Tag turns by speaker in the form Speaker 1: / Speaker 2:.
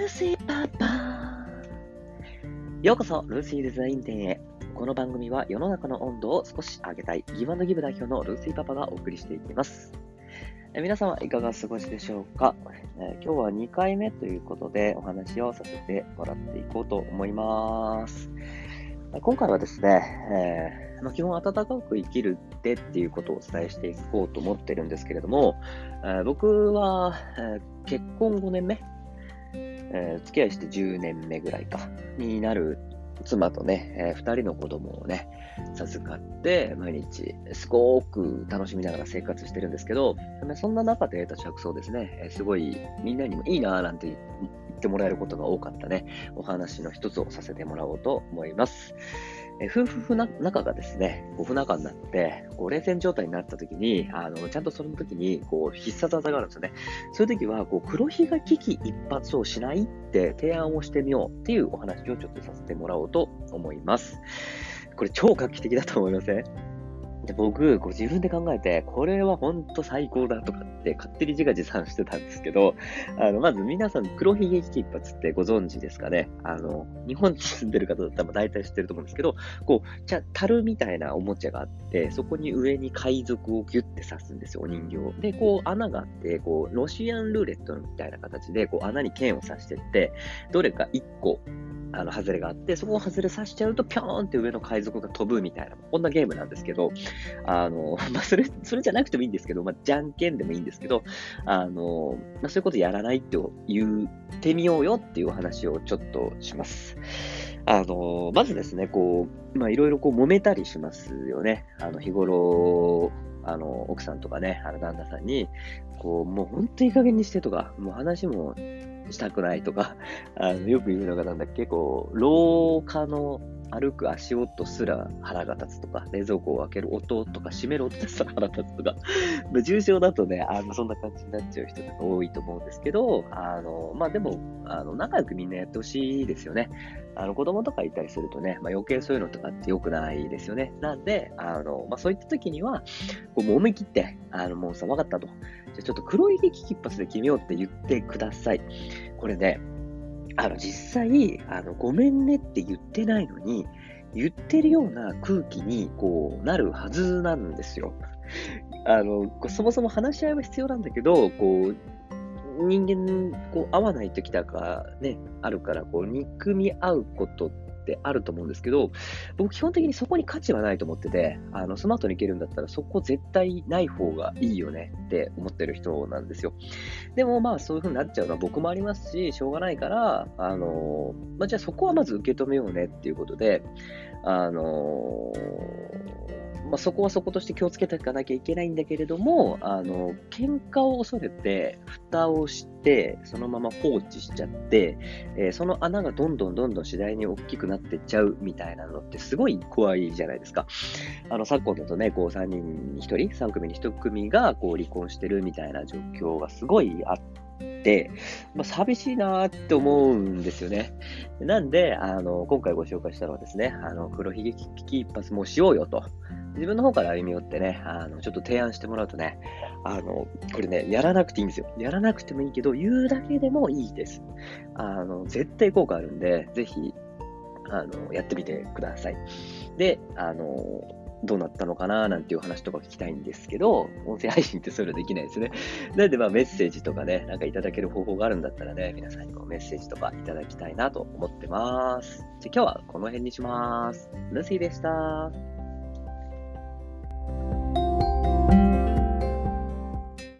Speaker 1: ルーシーパパようこそ、ルーシーデザイン店へ。この番組は世の中の温度を少し上げたいギブアンドギブ代表のルーシーパパがお送りしていきます。え皆様いかがお過ごしでしょうか、え今日は2回目ということでお話をさせてもらっていこうと思います。今回はですね、えー、まあ、基本暖かく生きるってっていうことをお伝えしていこうと思ってるんですけれども、えー、僕は、えー、結婚5年目、え付き合いして10年目ぐらいか、になる妻とね、えー、2人の子供をね、授かって、毎日、すごく楽しみながら生活してるんですけど、そんな中で得た着想ですね、すごいみんなにもいいなーなんて言ってもらえることが多かったね、お話の一つをさせてもらおうと思います。夫婦仲がですね、ご不仲になって、こう冷戦状態になった時に、あの、ちゃんとその時に、こう、必殺技があるんですよね。そういう時は、こう、黒ひが危機一発をしないって提案をしてみようっていうお話をちょっとさせてもらおうと思います。これ超画期的だと思いません？で僕、こう自分で考えて、これは本当最高だとかって勝手に自画自賛してたんですけど、あの、まず皆さん黒ひげ危機一髪ってご存知ですかねあの、日本に住んでる方だったら大体知ってると思うんですけど、こう、じゃ樽みたいなおもちゃがあって、そこに上に海賊をギュッて刺すんですよ、お人形。で、こう穴があって、こう、ロシアンルーレットみたいな形で、こう穴に剣を刺してって、どれか1個あの、外れがあって、そこを外れさしちゃうと、ぴょーんって上の海賊が飛ぶみたいな、こんなゲームなんですけど、あの、まあ、それ、それじゃなくてもいいんですけど、まあ、じゃんけんでもいいんですけど、あの、まあ、そういうことやらないって言ってみようよっていうお話をちょっとします。あの、まずですね、こう、まあ、いろいろこう揉めたりしますよね。あの、日頃、あの、奥さんとかね、あの、旦那さんに、こう、もう本当にいい加減にしてとか、もう話もしたくないとか、あのよく言うのがなんだっけ、こう、廊下の歩く足音すら腹が立つとか、冷蔵庫を開ける音とか、閉める音ですら腹立つとか、重症だとね、あのそんな感じになっちゃう人が多いと思うんですけど、あの、まあ、でも、あの、仲良くみんなやってほしいですよね。あの、子供とかいたりするとね、まあ、余計そういうのとかって良くないですよね。なんで、あの、まあ、そういった時には、こう、もう思い切って、あの、もうさ、分かったと。じゃちょっと黒い劇一発で決めようって言ってください。これね、あの、実際、あの、ごめんねって言ってないのに、言ってるような空気に、こう、なるはずなんですよ。あの、そもそも話し合いは必要なんだけど、こう、人間、こう、合わない時とかね、あるから、こう、憎み合うことってあると思うんですけど、僕基本的にそこに価値はないと思ってて、あの、スマートに行けるんだったらそこ絶対ない方がいいよねって思ってる人なんですよ。でもまあそういう風になっちゃうのは僕もありますし、しょうがないから、あの、まあ、じゃあそこはまず受け止めようねっていうことで、あのまあ、そこはそことして気をつけていかなきゃいけないんだけれども、あの、喧嘩を恐れて、蓋をして、そのまま放置しちゃって、えー、その穴がどんどんどんどん次第に大きくなってっちゃうみたいなのってすごい怖いじゃないですか。あの、昨今だとね、こう3人に1人、3組に1組がこう離婚してるみたいな状況がすごいあって、まあ、寂しいなって思うんですよね。なんで、あの、今回ご紹介したのはですね、あの、黒ひげ危機一発もしようよと。自分の方から歩み寄ってね、あの、ちょっと提案してもらうとね、あの、これね、やらなくていいんですよ。やらなくてもいいけど、言うだけでもいいです。あの、絶対効果あるんで、ぜひ、あの、やってみてください。で、あの、どうなったのかななんていう話とか聞きたいんですけど、音声配信ってそういうのできないですね。なんでまあメッセージとかね、なんかいただける方法があるんだったらね、皆さんにもメッセージとかいただきたいなと思ってます。じゃ今日はこの辺にします。ルシーでした。